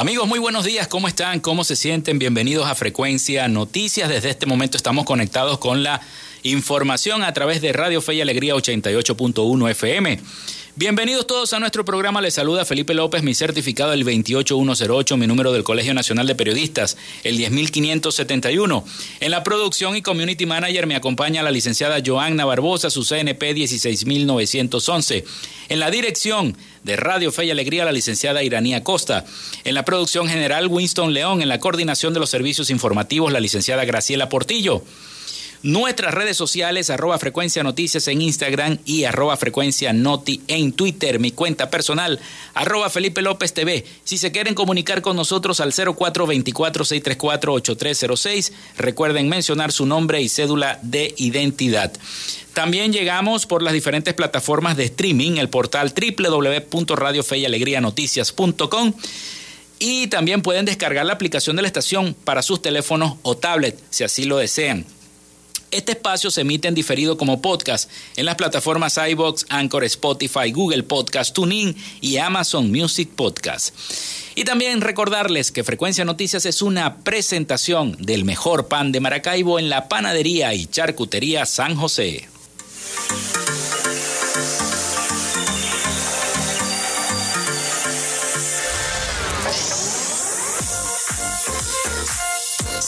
Amigos, muy buenos días, ¿cómo están? ¿Cómo se sienten? Bienvenidos a Frecuencia Noticias. Desde este momento estamos conectados con la información a través de Radio Fe y Alegría 88.1 FM. Bienvenidos todos a nuestro programa. Les saluda Felipe López, mi certificado el 28108, mi número del Colegio Nacional de Periodistas, el 10571. En la producción y community manager me acompaña la licenciada Joanna Barbosa, su CNP 16911. En la dirección de Radio Fe y Alegría, la licenciada Iranía Costa. En la producción general, Winston León. En la coordinación de los servicios informativos, la licenciada Graciela Portillo. Nuestras redes sociales, arroba frecuencia noticias en Instagram y arroba frecuencia noti en Twitter. Mi cuenta personal, arroba Felipe López TV. Si se quieren comunicar con nosotros al 0424-634-8306, recuerden mencionar su nombre y cédula de identidad. También llegamos por las diferentes plataformas de streaming, el portal www.radiofeyalegrianoticias.com y también pueden descargar la aplicación de la estación para sus teléfonos o tablet, si así lo desean. Este espacio se emite en diferido como podcast en las plataformas iBox, Anchor, Spotify, Google Podcast, TuneIn y Amazon Music Podcast. Y también recordarles que Frecuencia Noticias es una presentación del mejor pan de Maracaibo en la panadería y charcutería San José.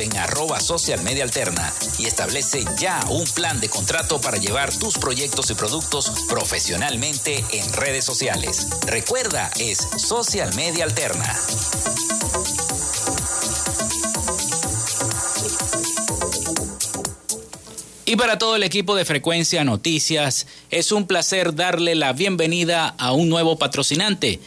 en arroba social media alterna y establece ya un plan de contrato para llevar tus proyectos y productos profesionalmente en redes sociales. Recuerda, es Social Media Alterna. Y para todo el equipo de Frecuencia Noticias, es un placer darle la bienvenida a un nuevo patrocinante.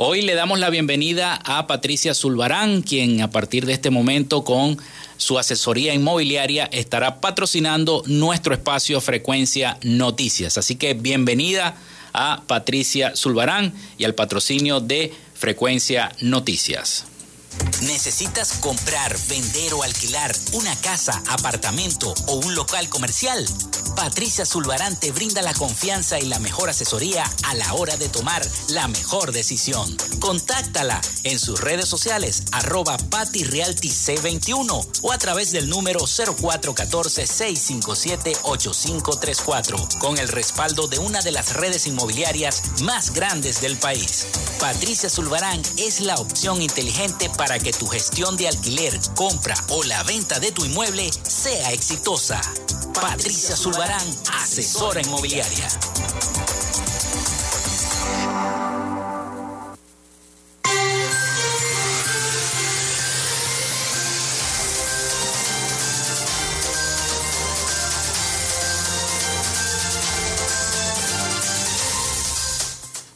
Hoy le damos la bienvenida a Patricia Zulbarán, quien a partir de este momento con su asesoría inmobiliaria estará patrocinando nuestro espacio Frecuencia Noticias. Así que bienvenida a Patricia Zulbarán y al patrocinio de Frecuencia Noticias. ¿Necesitas comprar, vender o alquilar una casa, apartamento o un local comercial? Patricia Zulbarán te brinda la confianza y la mejor asesoría a la hora de tomar la mejor decisión. Contáctala en sus redes sociales arroba patirealtyc21 o a través del número 0414-657-8534 con el respaldo de una de las redes inmobiliarias más grandes del país. Patricia Zulbarán es la opción inteligente para que tu gestión de alquiler, compra o la venta de tu inmueble sea exitosa. Patricia Zulbarán, asesora inmobiliaria.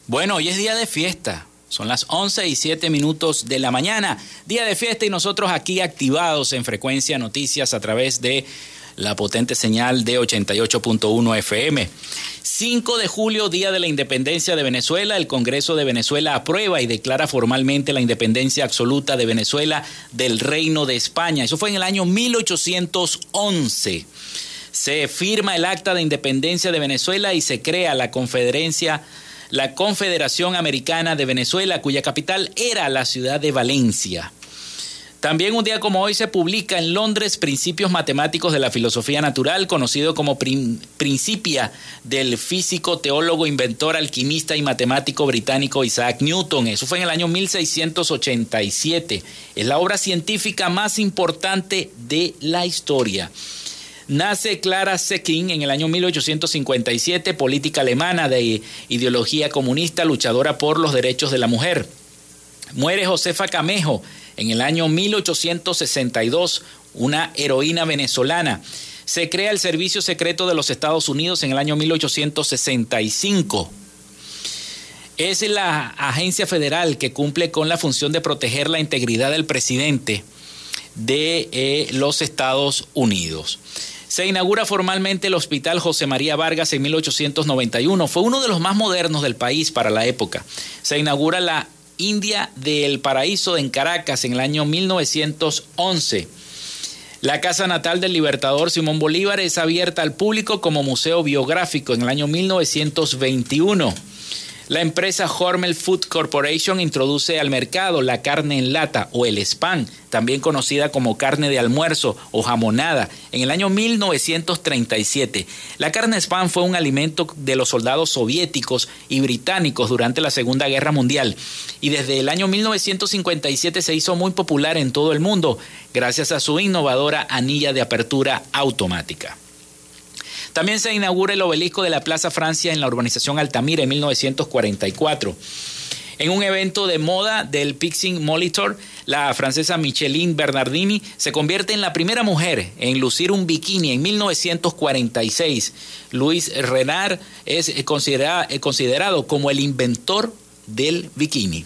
Bueno, hoy es día de fiesta. Son las 11 y 7 minutos de la mañana, día de fiesta y nosotros aquí activados en frecuencia noticias a través de la potente señal de 88.1 FM. 5 de julio, Día de la Independencia de Venezuela, el Congreso de Venezuela aprueba y declara formalmente la independencia absoluta de Venezuela del Reino de España. Eso fue en el año 1811. Se firma el Acta de Independencia de Venezuela y se crea la Confederación la Confederación Americana de Venezuela, cuya capital era la ciudad de Valencia. También un día como hoy se publica en Londres Principios Matemáticos de la Filosofía Natural, conocido como Principia del físico, teólogo, inventor, alquimista y matemático británico Isaac Newton. Eso fue en el año 1687. Es la obra científica más importante de la historia. Nace Clara Zetkin en el año 1857, política alemana de ideología comunista, luchadora por los derechos de la mujer. Muere Josefa Camejo en el año 1862, una heroína venezolana. Se crea el Servicio Secreto de los Estados Unidos en el año 1865. Es la agencia federal que cumple con la función de proteger la integridad del presidente de eh, los Estados Unidos. Se inaugura formalmente el Hospital José María Vargas en 1891. Fue uno de los más modernos del país para la época. Se inaugura la India del Paraíso en Caracas en el año 1911. La casa natal del libertador Simón Bolívar es abierta al público como museo biográfico en el año 1921. La empresa Hormel Food Corporation introduce al mercado la carne en lata o el spam, también conocida como carne de almuerzo o jamonada, en el año 1937. La carne spam fue un alimento de los soldados soviéticos y británicos durante la Segunda Guerra Mundial y desde el año 1957 se hizo muy popular en todo el mundo gracias a su innovadora anilla de apertura automática. También se inaugura el obelisco de la Plaza Francia en la urbanización Altamira en 1944. En un evento de moda del Pixing Molitor, la francesa Micheline Bernardini se convierte en la primera mujer en lucir un bikini en 1946. Luis Renard es considerado como el inventor del bikini.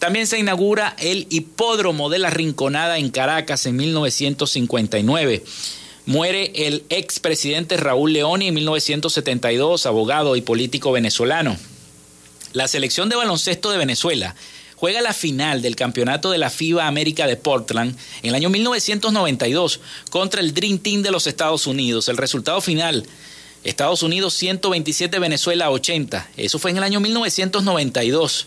También se inaugura el hipódromo de la Rinconada en Caracas en 1959. Muere el expresidente Raúl Leoni en 1972, abogado y político venezolano. La selección de baloncesto de Venezuela juega la final del campeonato de la FIBA América de Portland en el año 1992 contra el Dream Team de los Estados Unidos. El resultado final, Estados Unidos 127, Venezuela 80. Eso fue en el año 1992.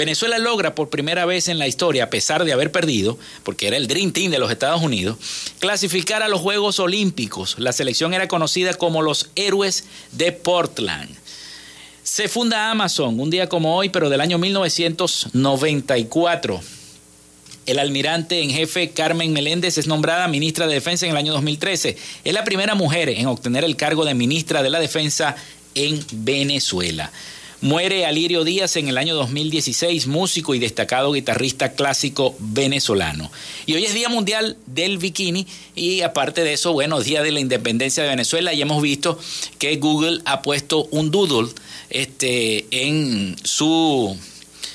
Venezuela logra por primera vez en la historia, a pesar de haber perdido, porque era el Dream Team de los Estados Unidos, clasificar a los Juegos Olímpicos. La selección era conocida como los héroes de Portland. Se funda Amazon un día como hoy, pero del año 1994. El almirante en jefe Carmen Meléndez es nombrada ministra de Defensa en el año 2013. Es la primera mujer en obtener el cargo de ministra de la Defensa en Venezuela. Muere Alirio Díaz en el año 2016, músico y destacado guitarrista clásico venezolano. Y hoy es Día Mundial del Bikini y aparte de eso, bueno, Día de la Independencia de Venezuela y hemos visto que Google ha puesto un doodle este, en su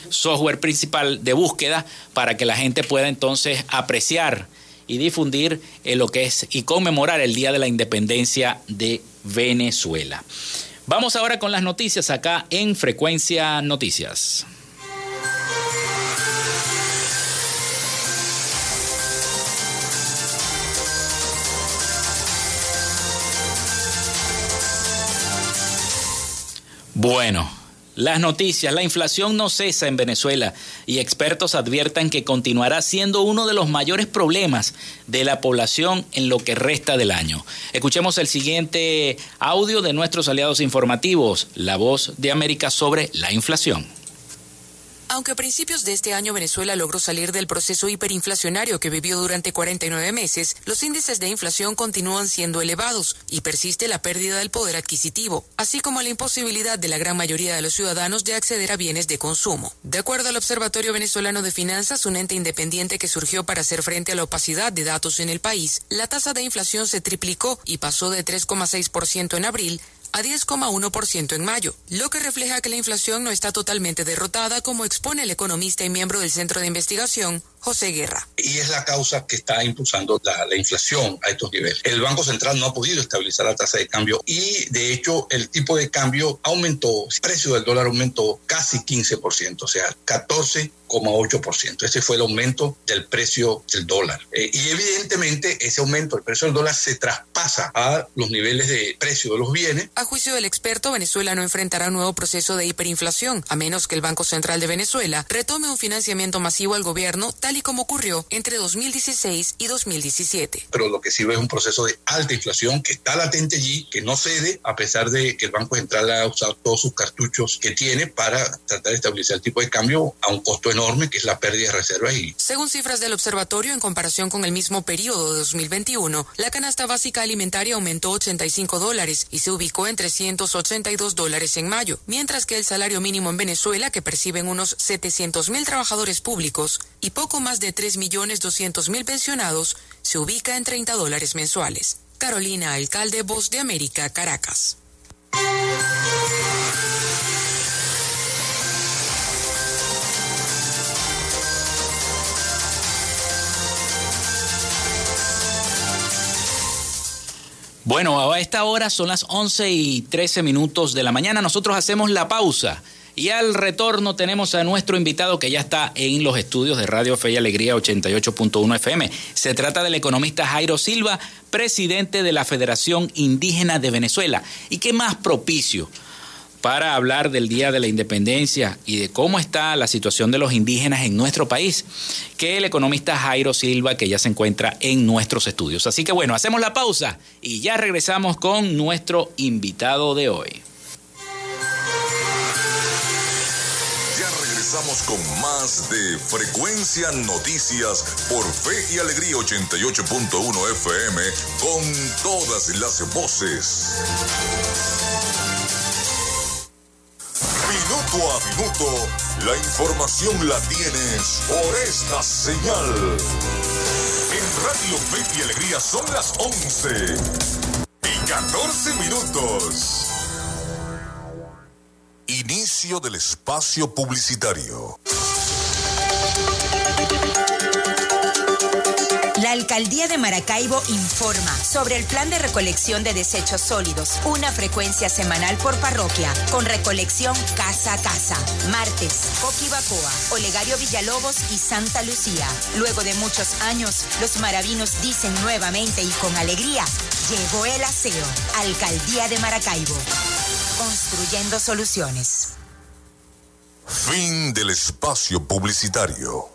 software principal de búsqueda para que la gente pueda entonces apreciar y difundir eh, lo que es y conmemorar el Día de la Independencia de Venezuela. Vamos ahora con las noticias acá en Frecuencia Noticias. Bueno, las noticias, la inflación no cesa en Venezuela y expertos adviertan que continuará siendo uno de los mayores problemas de la población en lo que resta del año. Escuchemos el siguiente audio de nuestros aliados informativos, La Voz de América sobre la inflación. Aunque a principios de este año Venezuela logró salir del proceso hiperinflacionario que vivió durante 49 meses, los índices de inflación continúan siendo elevados y persiste la pérdida del poder adquisitivo, así como la imposibilidad de la gran mayoría de los ciudadanos de acceder a bienes de consumo. De acuerdo al Observatorio Venezolano de Finanzas, un ente independiente que surgió para hacer frente a la opacidad de datos en el país, la tasa de inflación se triplicó y pasó de 3,6% en abril a 10,1% en mayo, lo que refleja que la inflación no está totalmente derrotada, como expone el economista y miembro del Centro de Investigación, José Guerra. Y es la causa que está impulsando la, la, inflación a estos niveles. El Banco Central no ha podido estabilizar la tasa de cambio y de hecho el tipo de cambio aumentó, el precio del dólar aumentó casi 15%, o sea, 14,8%. Ese fue el aumento del precio del dólar. Eh, y evidentemente ese aumento del precio del dólar se traspasa a los niveles de precio de los bienes. A juicio del experto, Venezuela no enfrentará un nuevo proceso de hiperinflación, a menos que el Banco Central de Venezuela retome un financiamiento masivo al gobierno, tal y como ocurrió entre 2016 y 2017. Pero lo que sí es un proceso de alta inflación que está latente allí, que no cede, a pesar de que el Banco Central ha usado todos sus cartuchos que tiene para tratar de estabilizar el tipo de cambio a un costo enorme, que es la pérdida de reservas. Y... Según cifras del observatorio, en comparación con el mismo periodo de 2021, la canasta básica alimentaria aumentó 85 dólares y se ubicó en 382 dólares en mayo, mientras que el salario mínimo en Venezuela, que perciben unos 700 mil trabajadores públicos y poco más de 3.200.000 pensionados, se ubica en 30 dólares mensuales. Carolina Alcalde, Voz de América, Caracas. Bueno, a esta hora son las 11 y 13 minutos de la mañana. Nosotros hacemos la pausa. Y al retorno tenemos a nuestro invitado que ya está en los estudios de Radio Fe y Alegría 88.1 FM. Se trata del economista Jairo Silva, presidente de la Federación Indígena de Venezuela. ¿Y qué más propicio? Para hablar del Día de la Independencia y de cómo está la situación de los indígenas en nuestro país, que el economista Jairo Silva, que ya se encuentra en nuestros estudios. Así que bueno, hacemos la pausa y ya regresamos con nuestro invitado de hoy. Regresamos con más de Frecuencia Noticias por Fe y Alegría 88.1 FM con todas las voces. Minuto a minuto, la información la tienes por esta señal. En Radio Fe y Alegría son las 11 y 14 minutos. Inicio del espacio publicitario. Alcaldía de Maracaibo informa sobre el plan de recolección de desechos sólidos, una frecuencia semanal por parroquia, con recolección casa a casa. Martes, Coquibacoa, Olegario Villalobos y Santa Lucía. Luego de muchos años, los maravinos dicen nuevamente y con alegría, llegó el aseo. Alcaldía de Maracaibo. Construyendo soluciones. Fin del espacio publicitario.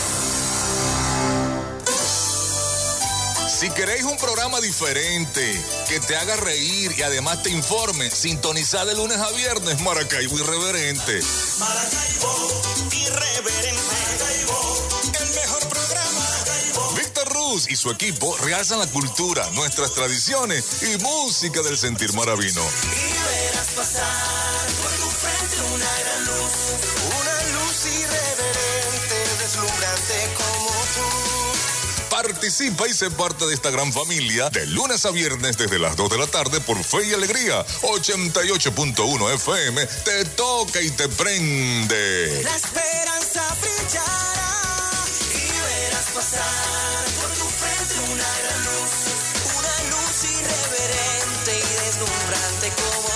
Si queréis un programa diferente, que te haga reír y además te informe, sintonizad de lunes a viernes Maracaibo Irreverente. Maracaibo Irreverente. Maracaibo, el mejor programa. Maracaibo. Víctor Ruz y su equipo realzan la cultura, nuestras tradiciones y música del sentir maravino. Y verás pasar Participa y sé parte de esta gran familia de lunes a viernes desde las 2 de la tarde por Fe y Alegría 88.1 FM. Te toca y te prende. La esperanza brillará y verás pasar por tu frente una gran luz. Una luz deslumbrante como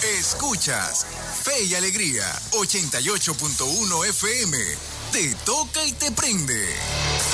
tú. Escuchas Fe y Alegría 88.1 FM. Te toca y te prende.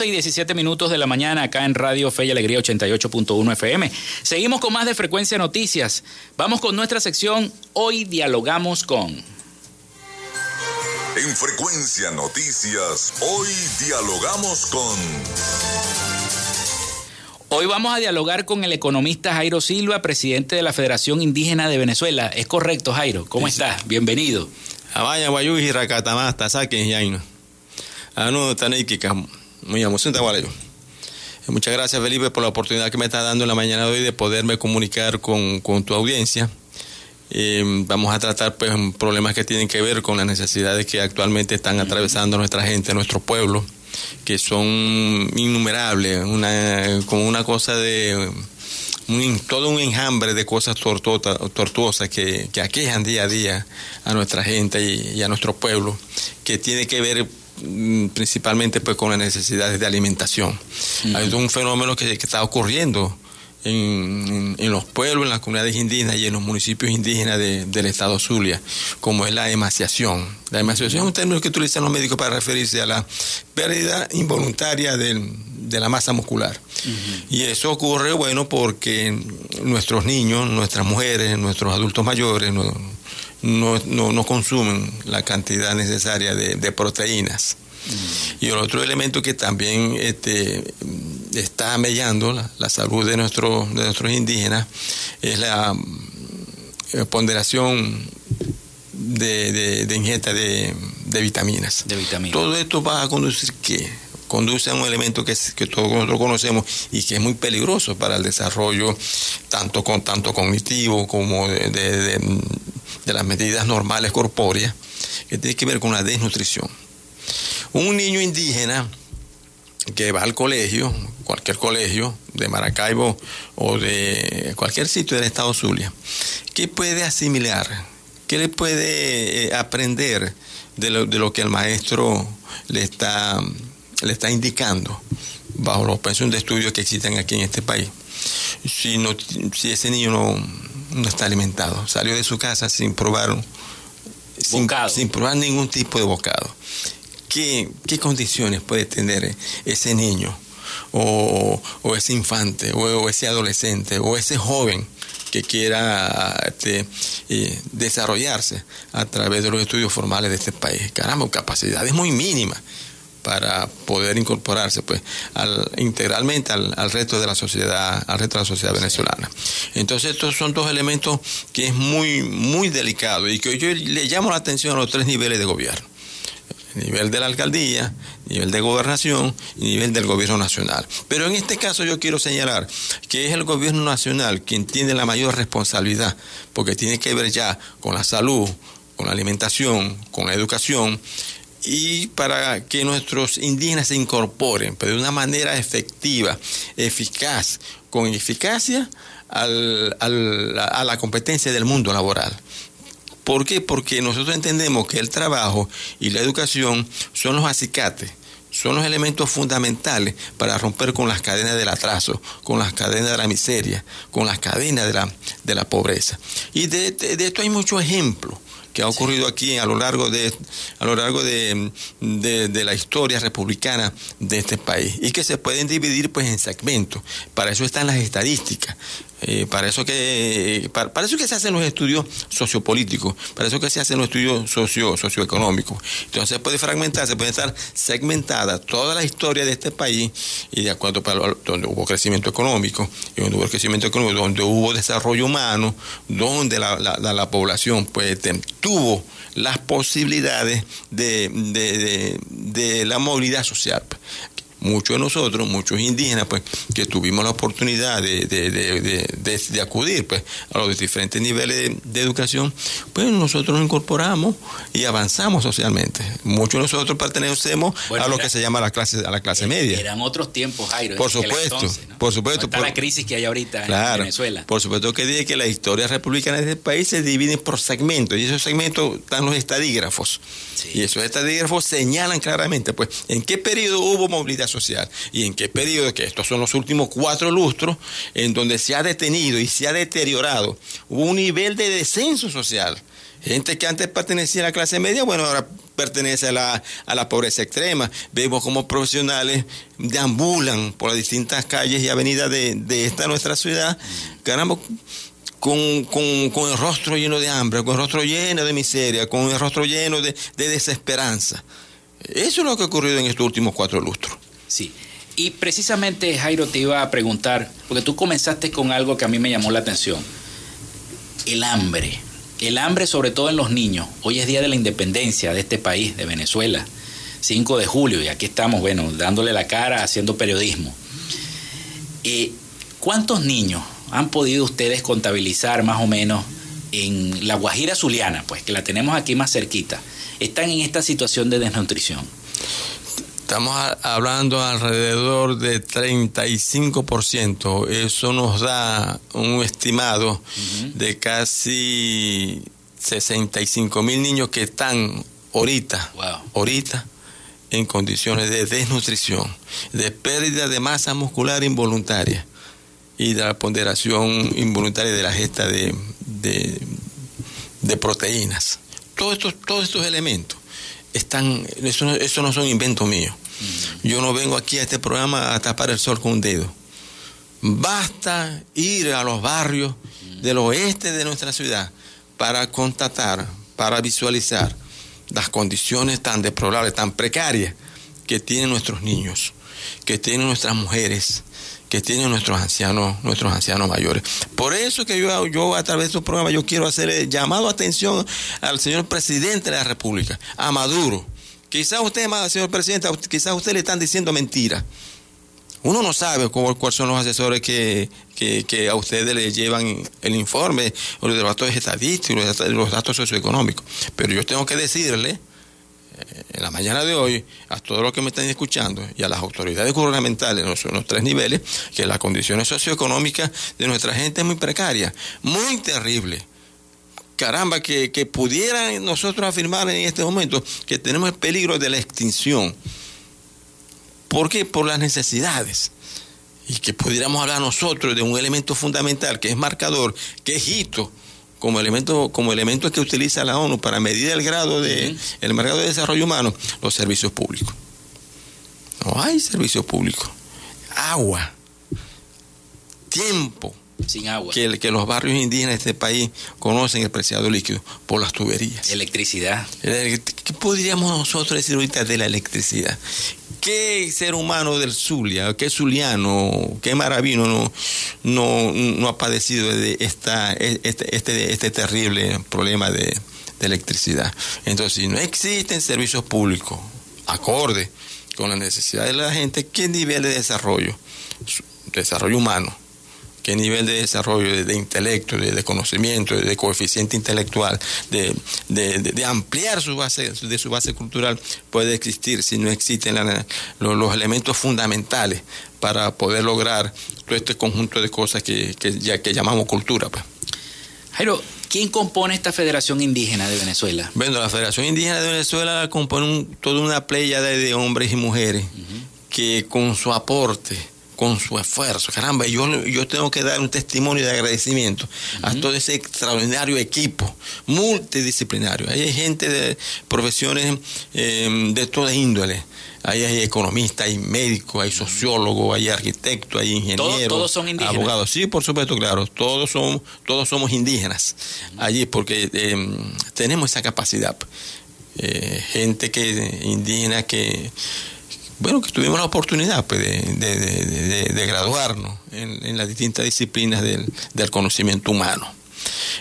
Y 17 minutos de la mañana acá en Radio Fe y Alegría 88.1 FM. Seguimos con más de Frecuencia Noticias. Vamos con nuestra sección Hoy dialogamos con. En Frecuencia Noticias, hoy dialogamos con... Hoy vamos a dialogar con el economista Jairo Silva, presidente de la Federación Indígena de Venezuela. ¿Es correcto, Jairo? ¿Cómo estás? Bienvenido. Vaya, Guayuji, Racatamasta, Saquen, Yaino. Anu, Taneikika. Muy Muchas gracias, Felipe, por la oportunidad que me está dando en la mañana de hoy de poderme comunicar con, tu audiencia. Eh, vamos a tratar pues, problemas que tienen que ver con las necesidades que actualmente están atravesando nuestra gente, nuestro pueblo, que son innumerables, una, como una cosa de todo un enjambre de cosas tortuosas que, que, aquejan día a día a nuestra gente y, y a nuestro pueblo, que tiene que ver principalmente pues con las necesidades de alimentación. Hay un fenómeno que, está ocurriendo en, los pueblos, en las comunidades indígenas y en los municipios indígenas del estado Zulia, como es la emaciación. La emaciación es un término que utilizan los médicos para referirse a la pérdida involuntaria de la masa muscular. Y eso ocurre, bueno, porque nuestros niños, nuestras mujeres, nuestros adultos mayores, no, no, no consumen la cantidad necesaria de, proteínas. Y el otro elemento que también este, está mellando la, salud de, nuestro, de nuestros indígenas es la eh, ponderación de, de, de ingesta de, vitaminas. De vitaminas. Todo esto va a conducir que conduce a un elemento que, que todos nosotros conocemos y que es muy peligroso para el desarrollo tanto, con, tanto cognitivo como de, de las medidas normales corpóreas, que tiene que ver con la desnutrición. Un niño indígena que va al colegio, cualquier colegio de Maracaibo o de cualquier sitio del estado Zulia, ¿qué puede asimilar? ¿Qué le puede eh, aprender de lo, de lo, que el maestro le está, le está indicando bajo los pensiones de estudio que existen aquí en este país? Si, no, si ese niño no, no está alimentado. Salió de su casa sin probar, sin, probar ningún tipo de bocado. ¿Qué, condiciones puede tener ese niño o, ese infante o, ese adolescente o ese joven que quiera este, eh, desarrollarse a través de los estudios formales de este país? Caramba, capacidades muy mínimas para poder incorporarse pues al, integralmente al, resto de la sociedad al resto de la sociedad venezolana entonces estos son dos elementos que es muy muy delicado y que yo le llamo la atención a los tres niveles de gobierno nivel de la alcaldía, nivel de gobernación y nivel del gobierno nacional. Pero en este caso yo quiero señalar que es el gobierno nacional quien tiene la mayor responsabilidad, porque tiene que ver ya con la salud, con la alimentación, con la educación y para que nuestros indígenas se incorporen, pero de una manera efectiva, eficaz, con eficacia al, al, a la competencia del mundo laboral. ¿Por qué? Porque nosotros entendemos que el trabajo y la educación son los acicates, son los elementos fundamentales para romper con las cadenas del atraso, con las cadenas de la miseria, con las cadenas de la, de la pobreza. Y de, de esto hay muchos ejemplos que ha ocurrido aquí a lo largo de a lo largo de, la historia republicana de este país y que se pueden dividir pues en segmentos. Para eso están las estadísticas Eh, para eso que para, eso que se hacen los estudios sociopolíticos, para eso que se hacen los estudios socio, socioeconómicos. Entonces puede fragmentar, se puede estar segmentada toda la historia de este país y de acuerdo para donde hubo crecimiento económico, y donde hubo crecimiento económico, donde hubo desarrollo humano, donde la, la, la, población pues tuvo las posibilidades de, de, de, de la movilidad social muchos de nosotros, muchos indígenas, pues, que tuvimos la oportunidad de, de, acudir pues, a los diferentes niveles de, educación, pues nosotros nos incorporamos y avanzamos socialmente. Muchos de nosotros pertenecemos a lo que se llama la clase, a la clase media. Eran otros tiempos, Jairo. Por supuesto, por supuesto. por, la crisis que hay ahorita en Venezuela. Por supuesto que dije que la historia republicana de este país se divide por segmentos, y esos segmentos están los estadígrafos. Y esos estadígrafos señalan claramente, pues, en qué periodo hubo movilidad social y en qué periodo, que estos son los últimos cuatro lustros, en donde se ha detenido y se ha deteriorado, un nivel de descenso social. Gente que antes pertenecía a la clase media, bueno, ahora pertenece a la, a la pobreza extrema. Vemos como profesionales deambulan por las distintas calles y avenidas de, de esta nuestra ciudad, ganamos con, con, con, el rostro lleno de hambre, con el rostro lleno de miseria, con el rostro lleno de, de desesperanza. Eso es lo que ha ocurrido en estos últimos cuatro lustros. Sí. Y precisamente, Jairo, te iba a preguntar, porque tú comenzaste con algo que a mí me llamó la atención. El hambre. El hambre sobre todo en los niños. Hoy es Día de la Independencia de este país, de Venezuela. 5 de julio, y aquí estamos, bueno, dándole la cara, haciendo periodismo. Eh, ¿Cuántos niños han podido ustedes contabilizar más o menos en la Guajira Zuliana, pues que la tenemos aquí más cerquita, están en esta situación de desnutrición? Estamos hablando alrededor de 35%. Eso nos da un estimado de casi 65 mil niños que están ahorita, ahorita en condiciones de desnutrición, de pérdida de masa muscular involuntaria y de la ponderación involuntaria de la gesta de, de, proteínas. Todos estos, todos estos elementos están, eso, no son inventos míos. Yo no vengo aquí a este programa a tapar el sol con un dedo. Basta ir a los barrios del oeste de nuestra ciudad para constatar, para visualizar las condiciones tan deplorables, tan precarias que tienen nuestros niños, que tienen nuestras mujeres, que tienen nuestros ancianos, nuestros ancianos mayores. Por eso que yo, yo a través de su programa yo quiero hacer llamado atención al señor presidente de la República, a Maduro. Quizás usted, señor presidente, quizás usted le están diciendo mentiras. Uno no sabe cuáles son los asesores que, a ustedes le llevan el informe, o los datos estadísticos, los datos socioeconómicos. Pero yo tengo que decirle en la mañana de hoy a todos los que me están escuchando y a las autoridades gubernamentales en los, tres niveles que las condiciones socioeconómicas de nuestra gente es muy precaria, muy terrible. Caramba, que, que pudieran nosotros afirmar en este momento que tenemos el peligro de la extinción. ¿Por qué? Por las necesidades y que pudiéramos hablar nosotros de un elemento fundamental que es marcador, que es hito como elemento, como elemento que utiliza la ONU para medir el grado de, el grado de desarrollo humano, los servicios públicos. No hay servicios públicos. Agua. Tiempo. Sin agua. Que, que los barrios indígenas de este país conocen el preciado líquido por las tuberías. Electricidad. ¿Qué podríamos nosotros decir ahorita de la electricidad? ¿Qué ser humano del Zulia, qué zuliano, qué maravino no, no, no ha padecido de esta, este, este, este terrible problema de, electricidad? Entonces, si no existen servicios públicos acorde con las necesidades de la gente, ¿qué nivel de desarrollo? Desarrollo humano qué nivel de desarrollo, de, intelecto, de, conocimiento, de, coeficiente intelectual, de, ampliar su base, de su base cultural puede existir si no existen los, elementos fundamentales para poder lograr todo este conjunto de cosas que, ya, que llamamos cultura. Pues. Jairo, ¿quién compone esta Federación Indígena de Venezuela? Bueno, la Federación Indígena de Venezuela compone toda una playa de, hombres y mujeres que con su aporte con su esfuerzo. Caramba, yo, yo tengo que dar un testimonio de agradecimiento a todo ese extraordinario equipo multidisciplinario. Ahí hay gente de profesiones eh, de toda índole. Ahí hay economistas, hay médicos, hay sociólogos, hay arquitectos, hay ingenieros, todos son indígenas. abogados. Sí, por supuesto, claro. Todos somos, todos somos indígenas allí porque eh, tenemos esa capacidad. Eh, gente que indígena que bueno, que tuvimos la oportunidad pues, de, graduarnos en, las distintas disciplinas del, conocimiento humano.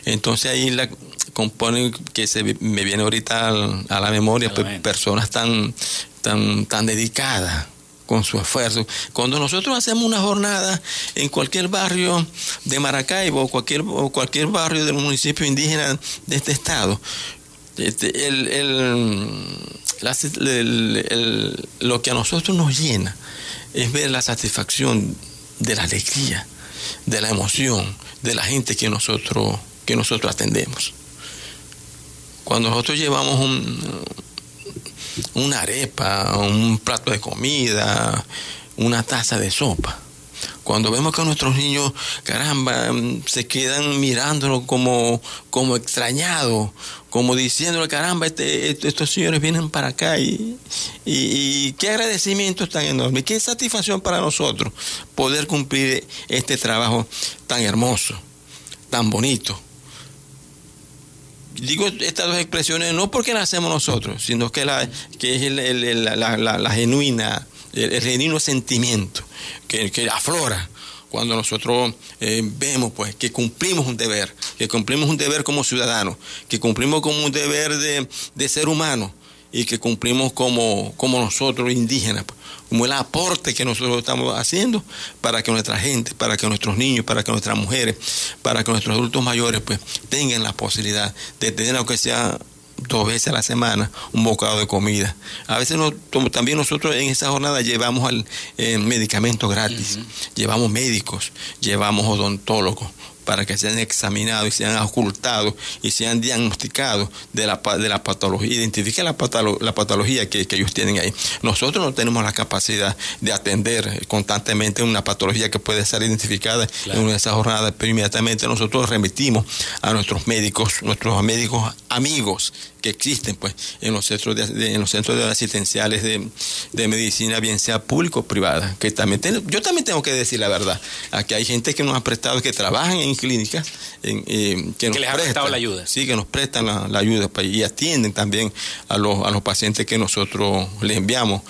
Entonces ahí la componen que se me viene ahorita a la memoria pues, personas tan, tan, tan dedicadas con su esfuerzo. Cuando nosotros hacemos una jornada en cualquier barrio de Maracaibo o cualquier, o cualquier barrio del municipio indígena de este estado, este, el, lo que a nosotros nos llena es ver la satisfacción de la alegría, de la emoción, de la gente que nosotros, que nosotros atendemos. Cuando nosotros llevamos un, una arepa, un plato de comida, una taza de sopa, cuando vemos que nuestros niños, caramba, se quedan mirándonos como, como extrañados, como diciéndole, caramba, este, este, estos señores vienen para acá y, y, qué agradecimiento tan enorme, qué satisfacción para nosotros poder cumplir este trabajo tan hermoso, tan bonito. Digo estas dos expresiones no porque las hacemos nosotros, sino que, la, que es la, genuina, el, genuino sentimiento que, que aflora cuando nosotros eh, vemos pues que cumplimos un deber, que cumplimos un deber como ciudadanos, que cumplimos como un deber de, ser humano y que cumplimos como, como nosotros indígenas, pues, como el aporte que nosotros estamos haciendo para que nuestra gente, para que nuestros niños, para que nuestras mujeres, para que nuestros adultos mayores pues tengan la posibilidad de tener aunque sea dos veces a la semana un bocado de comida. A veces también nosotros en esa jornada llevamos al, eh, medicamentos gratis, llevamos médicos, llevamos odontólogos para que sean examinados y sean ocultados y sean diagnosticados de la, de la patología, identifiquen la, la patología que, ellos tienen ahí. Nosotros no tenemos la capacidad de atender constantemente una patología que puede ser identificada en una de esas jornadas, pero inmediatamente nosotros remitimos a nuestros médicos, nuestros médicos amigos que existen pues en los centros de, en los centros de asistenciales de, medicina bien sea público o privada que también yo también tengo que decir la verdad aquí hay gente que nos ha prestado que trabajan en clínicas eh, que, nos les ha prestado la ayuda. Sí que nos prestan la, ayuda pues, y atienden también a los a los pacientes que nosotros les enviamos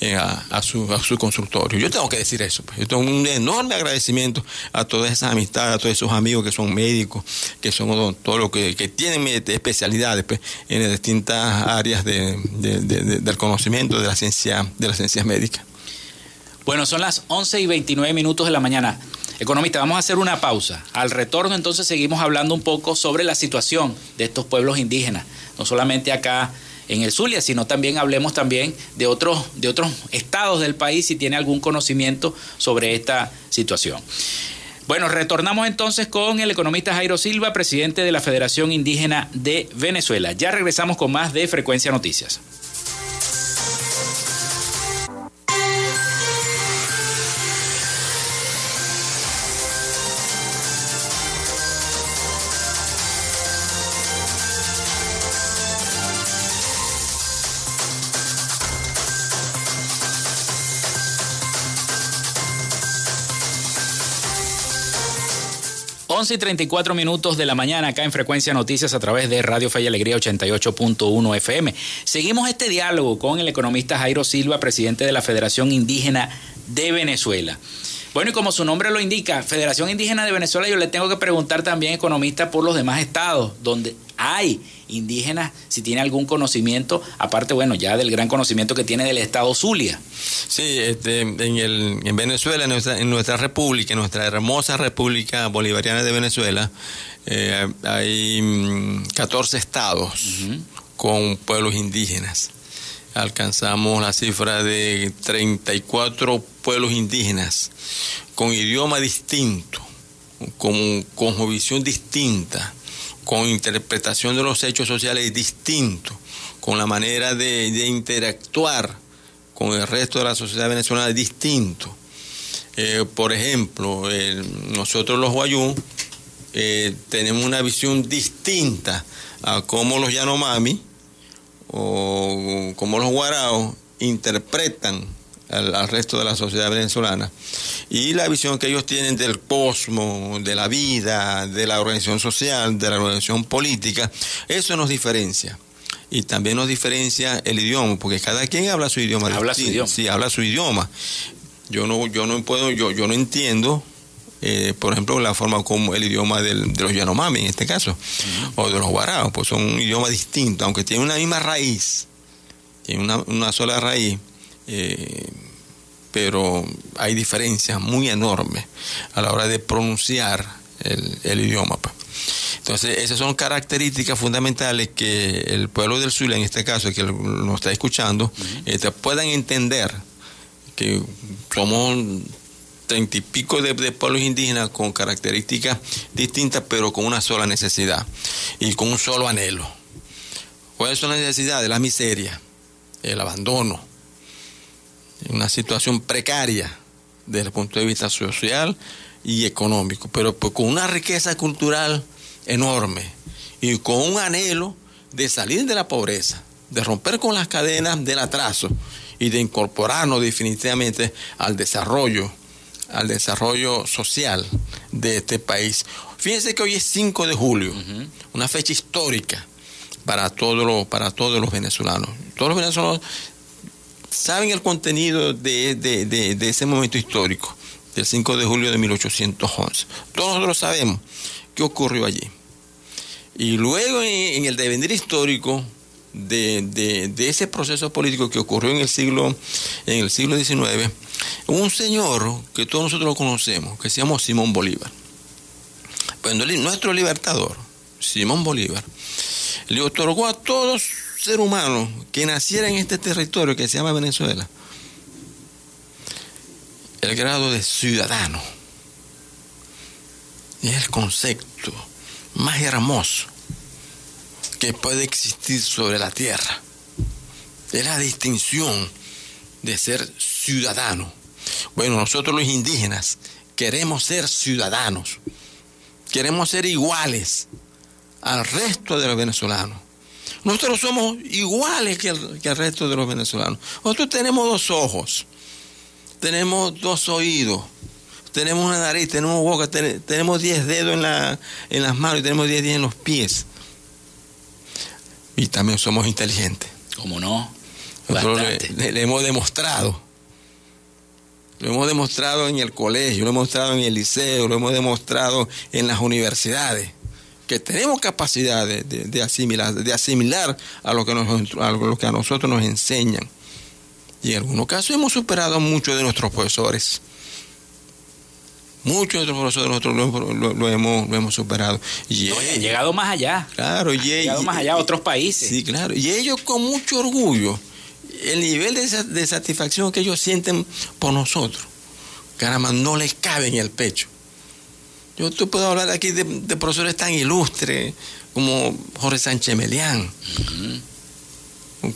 eh, a, su, a su consultorio. Yo tengo que decir eso. Pues. Yo tengo un enorme agradecimiento a todas esas amistades, a todos esos amigos que son médicos, que son odontólogos, que, que tienen especialidades pues, en distintas áreas de, del conocimiento de la ciencia, de las ciencias médicas. Bueno, son las 11 y 29 minutos de la mañana. Economista, vamos a hacer una pausa. Al retorno entonces seguimos hablando un poco sobre la situación de estos pueblos indígenas, no solamente acá en el Zulia, sino también hablemos también de otros, de otros estados del país si tiene algún conocimiento sobre esta situación. Bueno, retornamos entonces con el economista Jairo Silva, presidente de la Federación Indígena de Venezuela. Ya regresamos con más de Frecuencia Noticias. 11 y 34 minutos de la mañana acá en Frecuencia Noticias a través de Radio Fe y Alegría 88.1 FM. Seguimos este diálogo con el economista Jairo Silva, presidente de la Federación Indígena de Venezuela. Bueno, y como su nombre lo indica, Federación Indígena de Venezuela, yo le tengo que preguntar también, economista, por los demás estados donde hay indígenas, si tiene algún conocimiento, aparte, bueno, ya del gran conocimiento que tiene del estado Zulia. Sí, este, en, el, en Venezuela, en nuestra, en nuestra república, en nuestra hermosa república bolivariana de Venezuela, eh, hay 14 mm, estados con pueblos indígenas. Alcanzamos la cifra de 34 pueblos indígenas con idioma distinto, con, con visión distinta con interpretación de los hechos sociales distintos, con la manera de, interactuar con el resto de la sociedad venezolana distinto. Eh, por ejemplo, nosotros los Guayú eh, tenemos una visión distinta a cómo los Yanomami o como los Guaraos interpretan al, resto de la sociedad venezolana. Y la visión que ellos tienen del cosmos, de la vida, de la organización social, de la organización política, eso nos diferencia. Y también nos diferencia el idioma, porque cada quien habla su idioma. Habla su idioma. Sí, habla su idioma. Yo no, yo no puedo, yo, yo no entiendo eh, por ejemplo, la forma como el idioma de los Yanomami en este caso, o de los Guaraos, pues son un idioma distinto, aunque tienen una misma raíz, tienen una, una sola raíz, eh, pero hay diferencias muy enormes a la hora de pronunciar el, idioma. Pues. Entonces, esas son características fundamentales que el pueblo del Zulia, en este caso, que nos está escuchando, este, puedan entender que somos treinta y pico de, pueblos indígenas con características distintas, pero con una sola necesidad y con un solo anhelo. ¿Cuál es la necesidad? De la miseria, el abandono, una situación precaria desde el punto de vista social y económico, pero pues con una riqueza cultural enorme y con un anhelo de salir de la pobreza, de romper con las cadenas del atraso y de incorporarnos definitivamente al desarrollo, al desarrollo social de este país. Fíjense que hoy es 5 de julio, una fecha histórica para todos los, para todos los venezolanos. Todos los venezolanos saben el contenido de, ese momento histórico, del 5 de julio de 1811. Todos nosotros sabemos qué ocurrió allí. Y luego en, el devenir histórico de, ese proceso político que ocurrió en el siglo, en el siglo XIX, un señor que todos nosotros lo conocemos, que se llama Simón Bolívar. Pues nuestro libertador, Simón Bolívar, le otorgó a todos ser humano que naciera en este territorio que se llama Venezuela el grado de ciudadano. es el concepto más hermoso que puede existir sobre la tierra. Es la distinción de ser ciudadano. Bueno, nosotros los indígenas queremos ser ciudadanos. Queremos ser iguales al resto de los venezolanos. Nosotros somos iguales que el, resto de los venezolanos. Nosotros tenemos dos ojos, tenemos dos oídos, tenemos una nariz, tenemos boca, tenemos diez dedos en, la, en las manos y tenemos diez dedos en los pies. Y también somos inteligentes. ¿Cómo no? Nosotros le, hemos demostrado. Lo hemos demostrado en el colegio, lo hemos demostrado en el liceo, lo hemos demostrado en las universidades que tenemos capacidad de, asimilar, de asimilar a lo, que nos, a lo que a nosotros nos enseñan. Y en algunos casos hemos superado a muchos de nuestros profesores. Muchos de nuestros profesores nosotros lo, hemos, lo hemos superado. Y han llegado más allá. Claro, y llegado más allá a otros países. Sí, claro. Y ellos con mucho orgullo, el nivel de, de satisfacción que ellos sienten por nosotros, caramba, no les cabe en el pecho. Yo te puedo hablar aquí de, profesores tan ilustres como Jorge Sánchez Melián,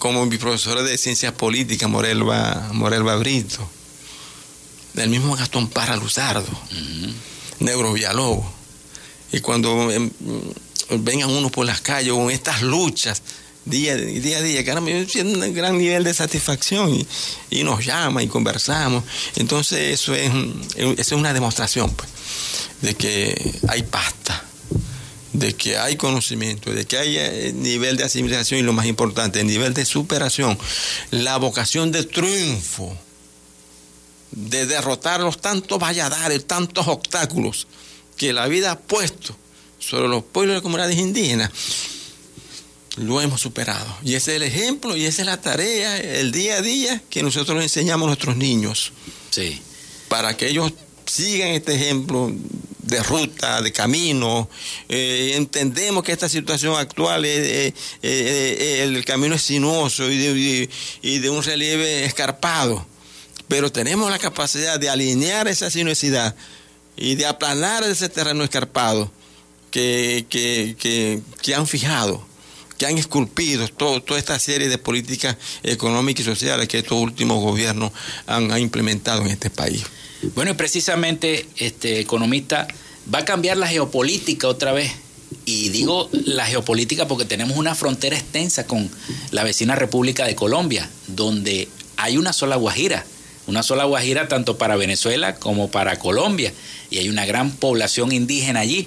como mi profesora de ciencias políticas, Morelva, Morelva Brito, del mismo Gastón Parra Luzardo, Negro Villalobos. Y cuando em, vengan unos por las calles con estas luchas día, día a día, caramba, siento un gran nivel de satisfacción y, nos llama y conversamos. Entonces eso es, eso es una demostración pues, de que hay pasta, de que hay conocimiento, de que hay eh, nivel de asimilación y lo más importante, el nivel de superación, la vocación de triunfo, de derrotar los tantos valladares, tantos obstáculos que la vida ha puesto sobre los pueblos y comunidades indígenas lo hemos superado. Y ese es el ejemplo y esa es la tarea, el día a día que nosotros le enseñamos a nuestros niños. Sí. Para que ellos sigan este ejemplo de ruta, de camino. Eh, entendemos que esta situación actual, es, el camino es sinuoso y de, un relieve escarpado, pero tenemos la capacidad de alinear esa sinuosidad y de aplanar ese terreno escarpado que, que, que han fijado que han esculpido toda esta serie de políticas económicas y sociales que estos últimos gobiernos han implementado en este país. Bueno, y precisamente, este economista, va a cambiar la geopolítica otra vez. Y digo la geopolítica porque tenemos una frontera extensa con la vecina República de Colombia, donde hay una sola Guajira, una sola Guajira tanto para Venezuela como para Colombia, y hay una gran población indígena allí.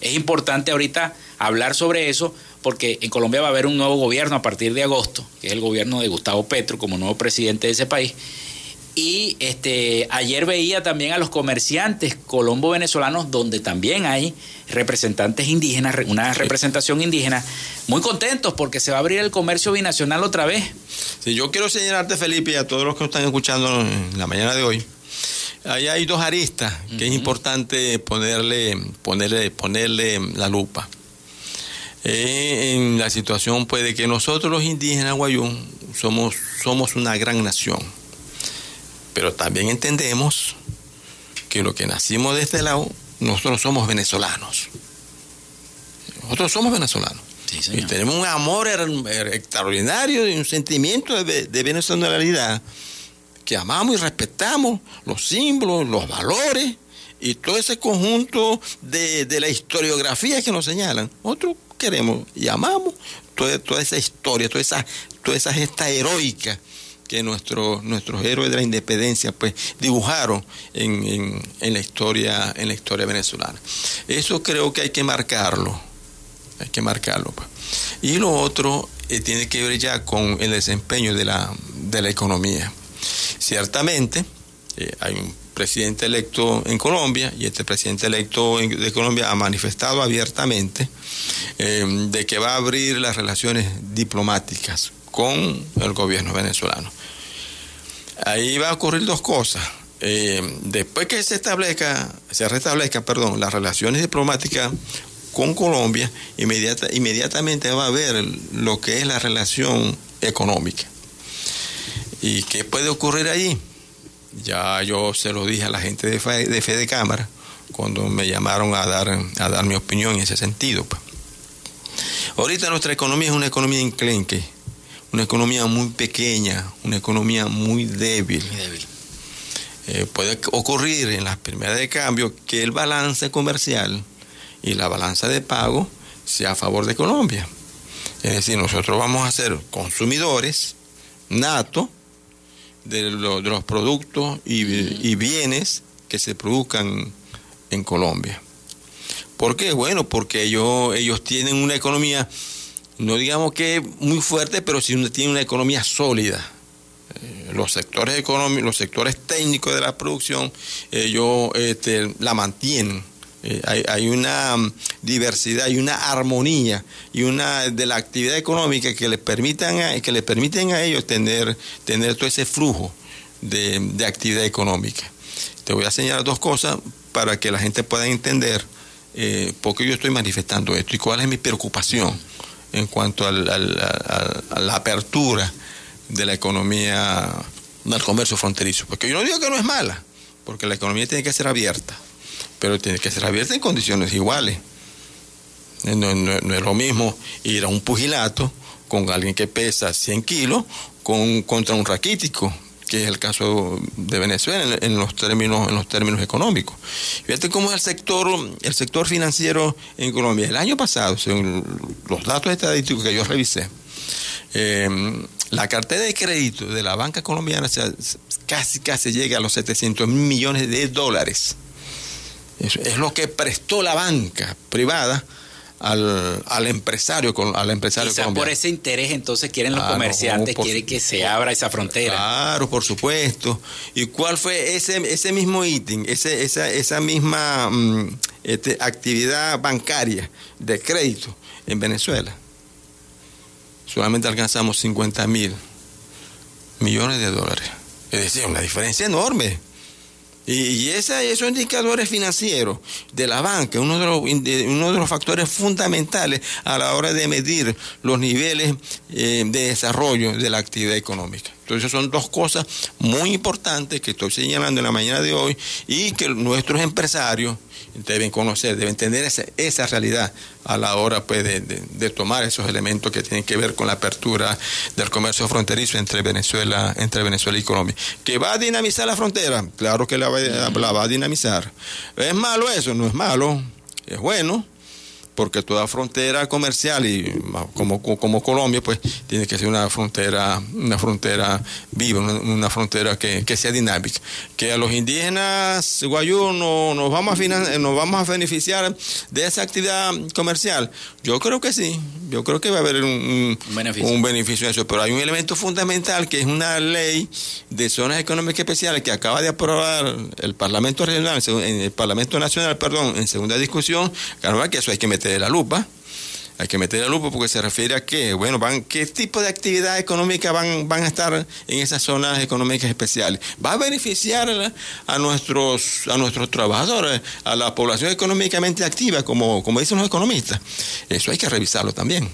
Es importante ahorita hablar sobre eso porque en Colombia va a haber un nuevo gobierno a partir de agosto, que es el gobierno de Gustavo Petro como nuevo presidente de ese país. Y este, ayer veía también a los comerciantes colombo-venezolanos, donde también hay representantes indígenas, una representación indígena, muy contentos porque se va a abrir el comercio binacional otra vez. Sí, yo quiero señalarte, Felipe, y a todos los que están escuchando en la mañana de hoy, ahí hay dos aristas que es importante ponerle, ponerle, ponerle la lupa. Eh, en la situación pues, de que nosotros los indígenas guayún somos, somos una gran nación pero también entendemos que lo que nacimos de este lado, nosotros somos venezolanos. Nosotros somos venezolanos. y tenemos un amor extraordinario y un sentimiento de, de venezolanidad que amamos y respetamos los símbolos, los valores y todo ese conjunto de, la historiografía que nos señalan. Nosotros queremos y amamos toda, toda esa historia, toda esa, toda esa gesta heroica que nuestros nuestros héroes de la independencia pues dibujaron en, la historia en la historia venezolana. Eso creo que hay que marcarlo hay que marcarlo pues. y lo otro eh, tiene que ver ya con el desempeño de la, de la economía. Ciertamente eh, hay un presidente electo en Colombia y este presidente electo de Colombia ha manifestado abiertamente eh, de que va a abrir las relaciones diplomáticas con el gobierno venezolano. Ahí va a ocurrir dos cosas. Eh, después que se establezca, se restablezca, perdón, las relaciones diplomáticas con Colombia, inmediata, inmediatamente va a haber lo que es la relación económica. ¿Y qué puede ocurrir ahí? Ya yo se lo dije a la gente de Fe de, Fede Cámara cuando me llamaron a dar, a dar mi opinión en ese sentido. Pues. Ahorita nuestra economía es una economía enclenque una economía muy pequeña, una economía muy débil. Eh, puede ocurrir en las primeras de cambio que el balance comercial y la balanza de pago sea a favor de Colombia. Es decir, nosotros vamos a ser consumidores natos de, los productos y, bienes que se produzcan en Colombia. ¿Por qué? Bueno, porque ellos, ellos tienen una economía no digamos que muy fuerte, pero sí tiene una economía sólida. Eh, los sectores económicos, los sectores técnicos de la producción, ellos este, la mantienen. Eh, hay, una mm, diversidad y una armonía y una de la actividad económica que les permitan que les permiten a ellos tener, tener todo ese flujo de, actividad económica. Te voy a señalar dos cosas para que la gente pueda entender eh, por qué yo estoy manifestando esto y cuál es mi preocupación en cuanto a la apertura de la economía del comercio fronterizo. Porque yo no digo que no es mala, porque la economía tiene que ser abierta, pero tiene que ser abierta en condiciones iguales. No, es lo mismo ir a un pugilato con alguien que pesa 100 kilos con, contra un raquítico que es el caso de Venezuela en, los términos en los términos económicos. Fíjate cómo es el sector el sector financiero en Colombia. El año pasado, según los datos estadísticos que yo revisé, eh, la cartera de crédito de la banca colombiana casi casi llega a los 700 mil millones de dólares. es lo que prestó la banca privada al, al empresario, al empresario Quizá por ese interés entonces quieren los comerciantes, quieren que se abra esa frontera. Claro, por supuesto. ¿Y cuál fue ese, ese mismo ítem, ese, esa, esa misma mm, este, actividad bancaria de crédito en Venezuela? Solamente alcanzamos 50 mil millones de dólares. Es decir, una diferencia enorme. Y, esos indicadores financieros de la banca, uno de, los, factores fundamentales a la hora de medir los niveles eh, de desarrollo de la actividad económica. Entonces son dos cosas muy importantes que estoy señalando en la mañana de hoy y que nuestros empresarios deben conocer, deben tener esa, realidad a la hora pues, de, tomar esos elementos que tienen que ver con la apertura del comercio fronterizo entre Venezuela, entre Venezuela y Colombia. ¿Que va a dinamizar la frontera? Claro que la va a dinamizar. ¿Es malo eso? No es malo, es bueno porque toda frontera comercial y como, como Colombia pues tiene que ser una frontera una frontera viva una, frontera que, sea dinámica. Que a los indígenas guayú no, nos vamos a nos vamos a beneficiar de esa actividad comercial. Yo creo que sí yo creo que va a haber un, beneficio. un beneficio de eso pero hay un elemento fundamental que es una ley de zonas económicas especiales que acaba de aprobar el Parlamento regional en el Parlamento nacional perdón en segunda discusión. Claro que eso hay que meter de la lupa. Hay que meter la lupa porque se refiere a qué, bueno, van, qué tipo de actividad económica van, van a estar en esas zonas económicas especiales. Va a beneficiar a, nuestros, a nuestros trabajadores, a la población económicamente activa, como, como dicen los economistas. Eso hay que revisarlo también.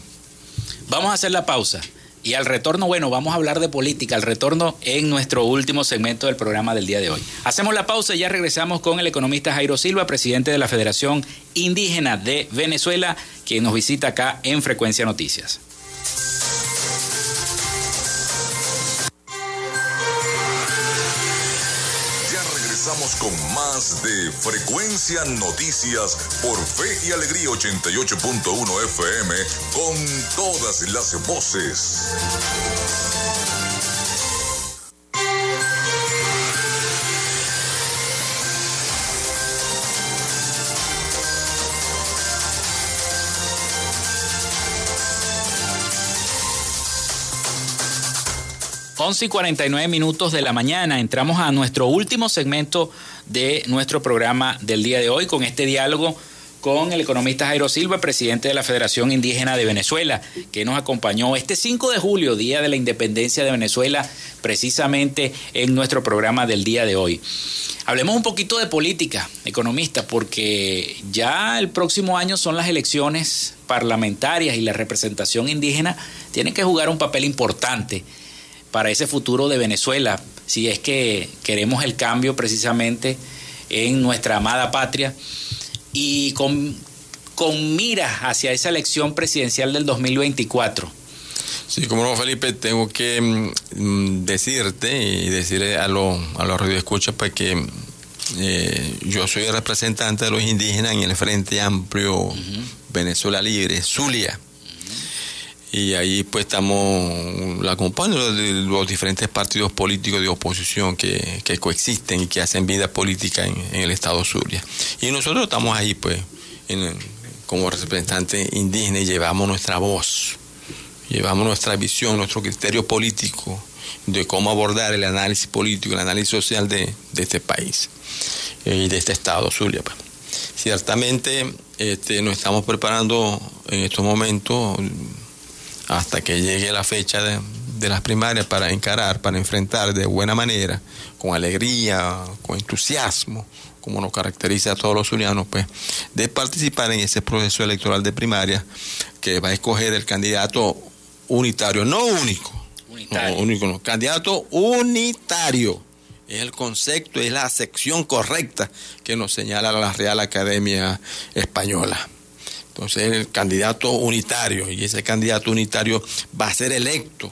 Vamos a hacer la pausa. Y al retorno, bueno, vamos a hablar de política, al retorno en nuestro último segmento del programa del día de hoy. Hacemos la pausa y ya regresamos con el economista Jairo Silva, presidente de la Federación Indígena de Venezuela, quien nos visita acá en Frecuencia Noticias. De Frecuencia Noticias por Fe y Alegría 88.1 FM con todas las voces. 11 y 49 minutos de la mañana entramos a nuestro último segmento de nuestro programa del día de hoy con este diálogo con el economista Jairo Silva, presidente de la Federación Indígena de Venezuela, que nos acompañó este 5 de julio, Día de la Independencia de Venezuela, precisamente en nuestro programa del día de hoy. Hablemos un poquito de política, economista, porque ya el próximo año son las elecciones parlamentarias y la representación indígena tiene que jugar un papel importante para ese futuro de Venezuela, si es que queremos el cambio precisamente en nuestra amada patria. Y con, con miras hacia esa elección presidencial del 2024. Sí, como no, Felipe, tengo que mm, decirte y decirle a, los a los radioescuchas pues que eh, yo soy el representante de los indígenas en el Frente Amplio Venezuela Libre, Zulia y ahí pues estamos la acompañando de los diferentes partidos políticos de oposición que, coexisten y que hacen vida política en, el estado Zulia. Y nosotros estamos ahí pues como representantes indígenas llevamos nuestra voz, llevamos nuestra visión, nuestro criterio político de cómo abordar el análisis político, el análisis social de, este país eh, y de este estado Zulia. Pues. Ciertamente este, nos estamos preparando en estos momentos hasta que llegue la fecha de, las primarias para encarar, para enfrentar de buena manera, con alegría, con entusiasmo, como nos caracteriza a todos los zulianos, pues, de participar en ese proceso electoral de primaria que va a escoger el candidato unitario, no único, No, único, no, candidato unitario. Es el concepto, es la sección correcta que nos señala la Real Academia Española. Entonces el candidato unitario y ese candidato unitario va a ser electo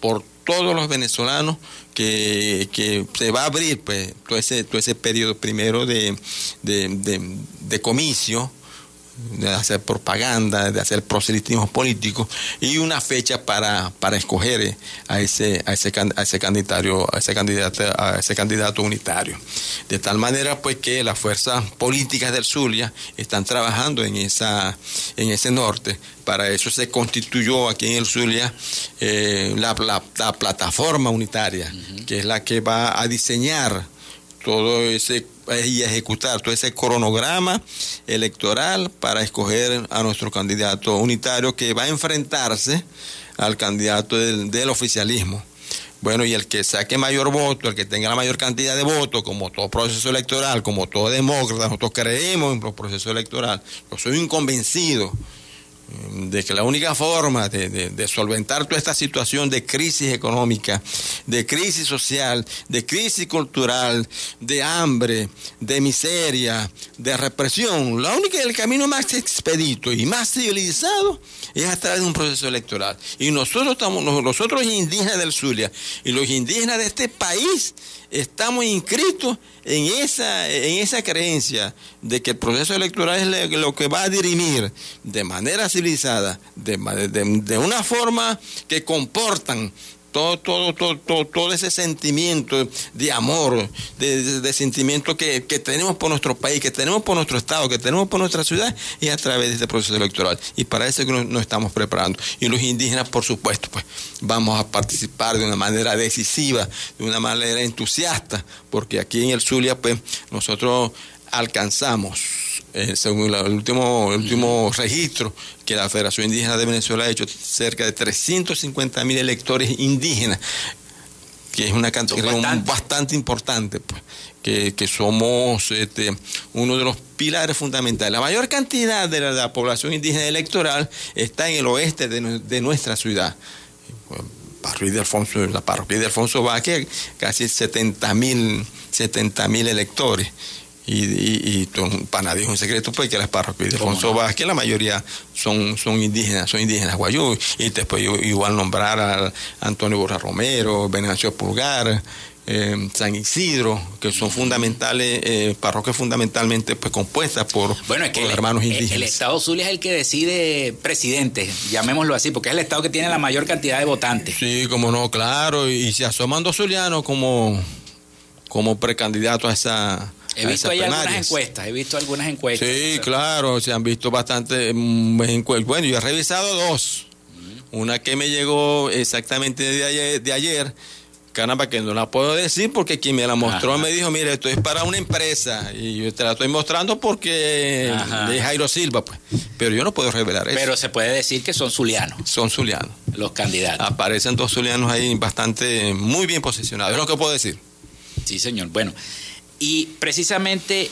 por todos los venezolanos que, se va a abrir pues todo ese, todo ese periodo primero de, de comicio de hacer propaganda, de hacer proselitismo político y una fecha para, para escoger a ese, a ese, a ese candidato, a ese candidato, a ese candidato unitario. De tal manera pues que las fuerzas políticas del Zulia están trabajando en esa, en ese norte. Para eso se constituyó aquí en el Zulia eh, la, la, plataforma unitaria, que es la que va a diseñar todo ese y ejecutar todo ese cronograma electoral para escoger a nuestro candidato unitario que va a enfrentarse al candidato del, oficialismo. Bueno, y el que saque mayor voto, el que tenga la mayor cantidad de votos, como todo proceso electoral, como todo demócrata, nosotros creemos en los procesos electorales. Yo soy un convencido de que la única forma de, solventar toda esta situación de crisis económica, de crisis social, de crisis cultural, de hambre, de miseria, de represión, la única el camino más expedito y más civilizado es a través de un proceso electoral. Y nosotros estamos, nosotros indígenas del Zulia y los indígenas de este país estamos inscritos en esa, en esa creencia de que el proceso electoral es lo que va a dirimir de manera civilizada, de, de una forma que comportan todo, todo, todo, todo, ese sentimiento de amor, de, sentimiento que, tenemos por nuestro país, que tenemos por nuestro Estado, que tenemos por nuestra ciudad, y a través de este proceso electoral. Y para eso que nos, estamos preparando. Y los indígenas, por supuesto, pues vamos a participar de una manera decisiva, de una manera entusiasta, porque aquí en el Zulia, pues nosotros alcanzamos, eh, según el último, el último registro que la Federación Indígena de Venezuela ha hecho, cerca de 350 mil electores indígenas, que es una cantidad bastante. importante, pues, que, somos este, uno de los pilares fundamentales. La mayor cantidad de la, población indígena electoral está en el oeste de, nuestra ciudad. Parroquia de Alfonso, la parroquia de Alfonso Vázquez, casi 70 mil 70 electores y, y, y para nadie es un secreto pues que las parroquias de Alfonso Vázquez la mayoría son, son indígenas, son indígenas guayú, y después igual nombrar a Antonio Borja Romero, Venancio Pulgar, eh, San Isidro, que son fundamentales, eh, parroquias fundamentalmente pues compuestas por, bueno, es que hermanos indígenas. El, Estado Zulia es el que decide presidente, llamémoslo así, porque es el Estado que tiene la mayor cantidad de votantes. Sí, como no, claro, y, se asoman dos zulianos como, como precandidato a esa He visto ahí algunas encuestas, he visto algunas encuestas. Sí, claro, se han visto bastante mm, encuestas. Bueno, yo he revisado dos. Una que me llegó exactamente de ayer, de ayer, caramba, que no la puedo decir porque quien me la mostró me dijo, mire, esto es para una empresa y yo te la estoy mostrando porque es Jairo Silva, pues. Pero yo no puedo revelar eso. Pero se puede decir que son zulianos. Son zulianos. Los candidatos. Aparecen dos zulianos ahí bastante, muy bien posicionados, es lo que puedo decir. Sí, señor. Bueno, y precisamente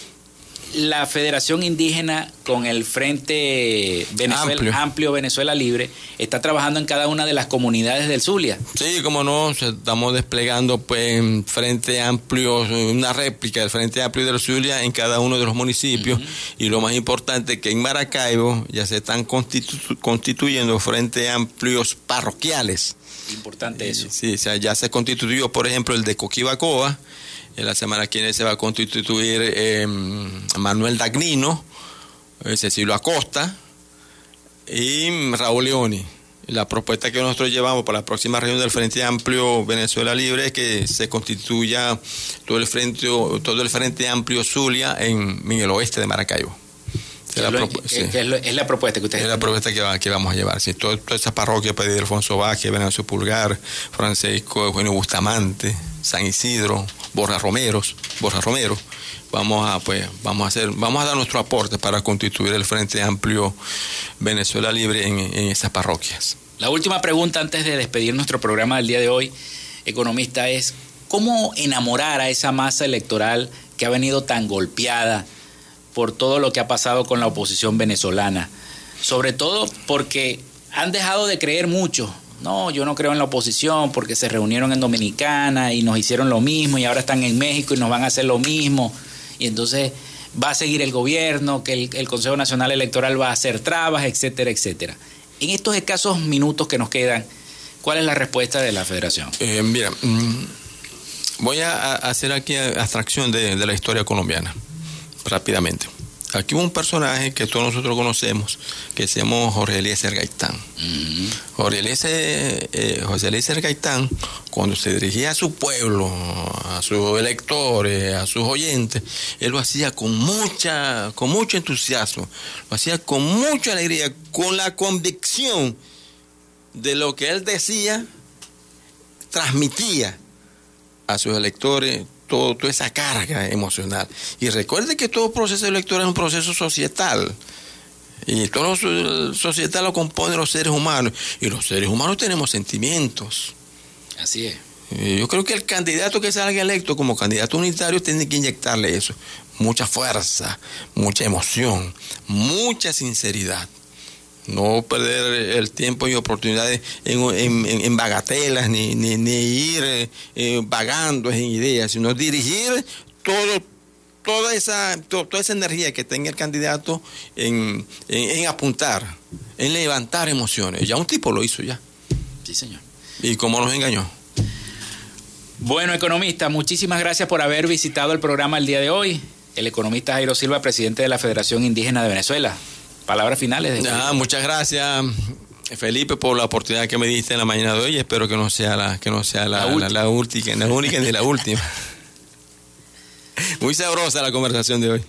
la Federación Indígena con el Frente Venezuela, Amplio. Venezuela Libre está trabajando en cada una de las comunidades del Zulia. Sí, como no, estamos desplegando pues Frente Amplio, una réplica del Frente Amplio del Zulia en cada uno de los municipios y lo más importante que en Maracaibo ya se están constituyendo Frente Amplios parroquiales. Importante eso. Sí, o sea, ya se constituyó, por ejemplo, el de Coquibacoa, en la semana que viene se va a constituir em, Manuel Dagnino, Cecilio Acosta y Raúl Leoni. La propuesta que nosotros llevamos para la próxima reunión del Frente Amplio Venezuela Libre es que se constituya todo el Frente, todo el frente Amplio Zulia en, el oeste de Maracaibo. Es la, propuesta que ustedes Es la propuesta que, vamos a llevar. Sí, toda, esa parroquia, Pedro Alfonso Vázquez, Venancio Pulgar, Francisco Eugenio Bustamante, San Isidro, Borja Romeros, Borja Romero, vamos a pues vamos a hacer vamos a dar nuestro aporte para constituir el Frente Amplio Venezuela Libre en, en esas parroquias. La última pregunta antes de despedir nuestro programa del día de hoy, economista, es cómo enamorar a esa masa electoral que ha venido tan golpeada por todo lo que ha pasado con la oposición venezolana, sobre todo porque han dejado de creer mucho no, yo no creo en la oposición porque se reunieron en Dominicana y nos hicieron lo mismo y ahora están en México y nos van a hacer lo mismo. Y entonces va a seguir el gobierno, que el, Consejo Nacional Electoral va a hacer trabas, etcétera, etcétera. En estos escasos minutos que nos quedan, ¿cuál es la respuesta de la federación? Eh, mira, mm, voy a hacer aquí abstracción de la historia colombiana, rápidamente. Aquí hubo un personaje que todos nosotros conocemos, que se llama Jorge Eliezer Gaitán. Jorge, Eliezer, eh, José Eliezer Gaitán, cuando se dirigía a su pueblo, a sus electores, a sus oyentes, él lo hacía con mucha, con mucho entusiasmo, lo hacía con mucha alegría, con la convicción de lo que él decía, transmitía a sus electores todo, toda esa carga emocional. Y recuerde que todo proceso electoral es un proceso societal. Y todo societal lo componen los seres humanos. Y los seres humanos tenemos sentimientos. Así es. Yo creo que el candidato que salga electo como candidato unitario tiene que inyectarle eso, mucha fuerza, mucha emoción, mucha sinceridad. No perder el tiempo y oportunidades en, bagatelas, ni, ir eh, eh, vagando en ideas, sino dirigir todo, toda, esa, toda esa energía que tenga el candidato en, apuntar, en levantar emociones. Ya un tipo lo hizo ya. Sí, señor. ¿Y cómo nos engañó? Bueno, economista, muchísimas gracias por haber visitado el programa el día de hoy. El economista Jairo Silva, presidente de la Federación Indígena de Venezuela. Palabras finales. De ah, muchas gracias. Felipe, por la oportunidad que me diste en la mañana de hoy, espero que no sea la, que no sea la, última, la única ni la última. Muy sabrosa la conversación de hoy.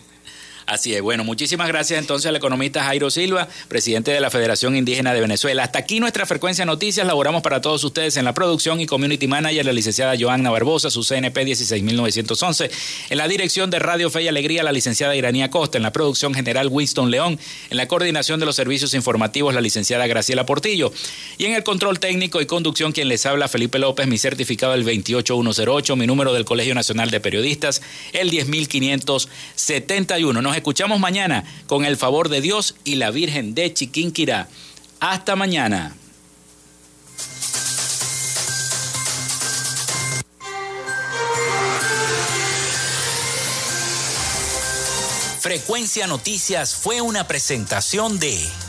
Así es. Bueno, muchísimas gracias entonces al economista Jairo Silva, presidente de la Federación Indígena de Venezuela. Hasta aquí nuestra frecuencia noticias. Laboramos para todos ustedes en la producción y community manager, la licenciada Joanna Barbosa, su CNP 16911. En la dirección de Radio Fe y Alegría, la licenciada Iranía Costa. En la producción general, Winston León. En la coordinación de los servicios informativos, la licenciada Graciela Portillo. Y en el control técnico y conducción, quien les habla, Felipe López, mi certificado el 28108, mi número del Colegio Nacional de Periodistas, el 10571. Nos escuchamos mañana con el favor de Dios y la Virgen de Chiquinquirá. Hasta mañana. Frecuencia Noticias fue una presentación de...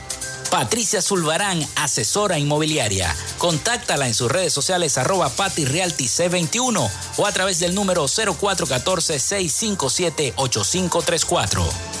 Patricia Zulbarán, asesora inmobiliaria. Contáctala en sus redes sociales arroba patirealtyc21 o a través del número 0414-657-8534.